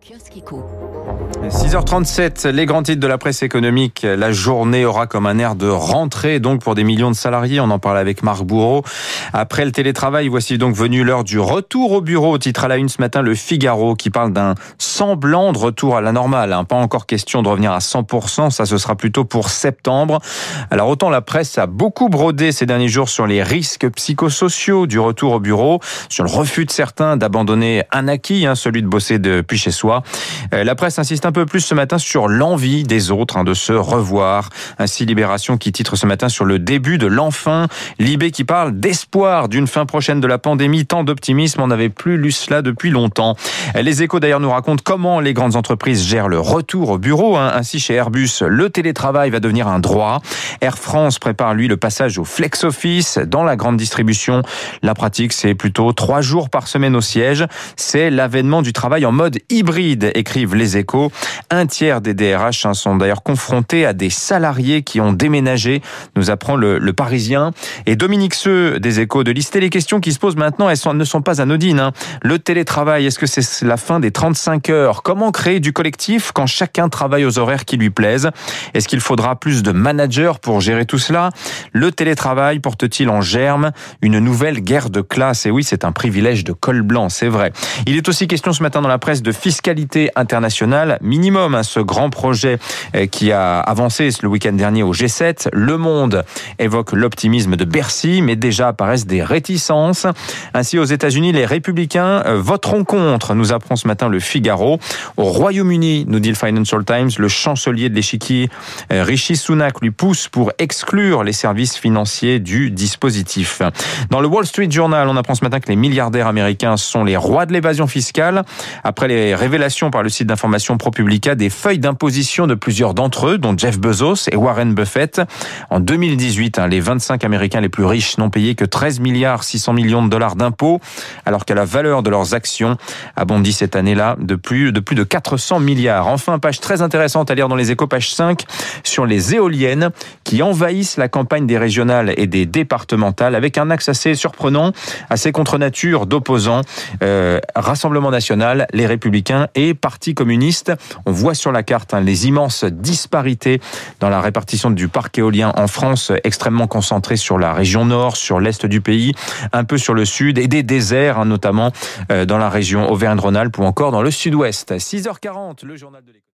Kiosque Éco. 6h37, les grands titres de la presse économique. La journée aura comme un air de rentrée donc pour des millions de salariés. On en parle avec Marc Bourreau. Après le télétravail, voici donc venu l'heure du retour au bureau. Titre à la une ce matin, le Figaro qui parle d'un semblant de retour à la normale. Hein. Pas encore question de revenir à 100%, ça ce sera plutôt pour septembre. Alors autant la presse a beaucoup brodé ces derniers jours sur les risques psychosociaux du retour au bureau, sur le refus de certains d'abandonner un acquis, hein, celui de bosser depuis chez soi. Euh, la presse insiste un peu plus ce matin sur l'envie des autres hein, de se revoir. Ainsi, Libération qui titre ce matin sur le début de l'enfin. Libé qui parle d'espoir d'une fin prochaine de la pandémie. Tant d'optimisme, on n'avait plus lu cela depuis longtemps. Les échos d'ailleurs nous racontent comment les grandes entreprises gèrent le retour au bureau. Hein. Ainsi, chez Airbus, le télétravail va devenir un droit. Air France prépare, lui, le passage au flex office. Dans la grande distribution, la pratique, c'est plutôt trois jours par semaine au siège. C'est l'avènement du travail en mode hybride, écrivent les échos. Un tiers des DRH hein, sont d'ailleurs confrontés à des salariés qui ont déménagé, nous apprend le, Parisien. Et Dominique Seux des échos de lister les questions qui se posent maintenant, elles ne sont pas anodines. Hein. Le télétravail, est-ce que c'est la fin des 35 heures? Comment créer du collectif quand chacun travaille aux horaires qui lui plaisent? Est-ce qu'il faudra plus de managers pour gérer tout cela? Le télétravail porte-t-il en germe une nouvelle guerre de classe? Et oui, c'est un privilège de col blanc, c'est vrai. Il est aussi question ce matin dans la presse de fiscalité internationale minimum, hein, ce grand projet euh, qui a avancé le week-end dernier au G7. Le Monde évoque l'optimisme de Bercy, mais déjà apparaissent des réticences. Ainsi, aux États-Unis, les républicains euh, voteront contre, nous apprend ce matin le Figaro. Au Royaume-Uni, nous dit le Financial Times, le chancelier de l'échiquier euh, Rishi Sunak lui pousse pour exclure les services financiers du dispositif. Dans le Wall Street Journal, on apprend ce matin que les milliardaires américains sont les rois de l'évasion fiscale. Après les révélations par le site d'information ProPublica des feuilles d'imposition de plusieurs d'entre eux, dont Jeff Bezos et Warren Buffett. En 2018, hein, les 25 Américains les plus riches n'ont payé que 13 milliards 600 millions de dollars d'impôts, alors que la valeur de leurs actions a bondi cette année-là de plus, de plus de 400 milliards. Enfin, page très intéressante à lire dans les échos, page 5, sur les éoliennes qui envahissent la campagne des régionales et des départementales avec un axe assez surprenant, assez contre nature d'opposants, euh, Rassemblement national, les Républicains et Parti communiste. On voit sur la carte hein, les immenses disparités dans la répartition du parc éolien en France, extrêmement concentré sur la région nord, sur l'est du pays, un peu sur le sud et des déserts, hein, notamment euh, dans la région Auvergne-Rhône-Alpes ou encore dans le sud-ouest. 6h40, le journal de l'économie.